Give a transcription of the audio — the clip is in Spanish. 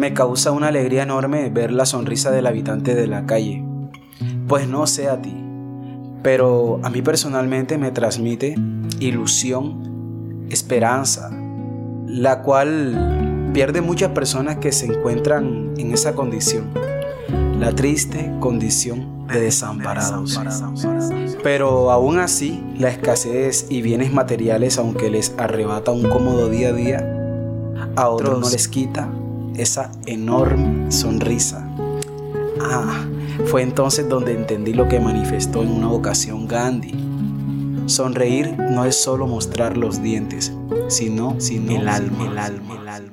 Me causa una alegría enorme ver la sonrisa del habitante de la calle. Pues no sé a ti, pero a mí personalmente me transmite ilusión, esperanza, la cual pierde muchas personas que se encuentran en esa condición, la triste condición de desamparados. Pero aún así, la escasez y bienes materiales, aunque les arrebata un cómodo día a día, a otros no les quita esa enorme sonrisa. Ah, fue entonces donde entendí lo que manifestó en una ocasión Gandhi. Sonreír no es solo mostrar los dientes, sino, sino el alma, el alma, el alma.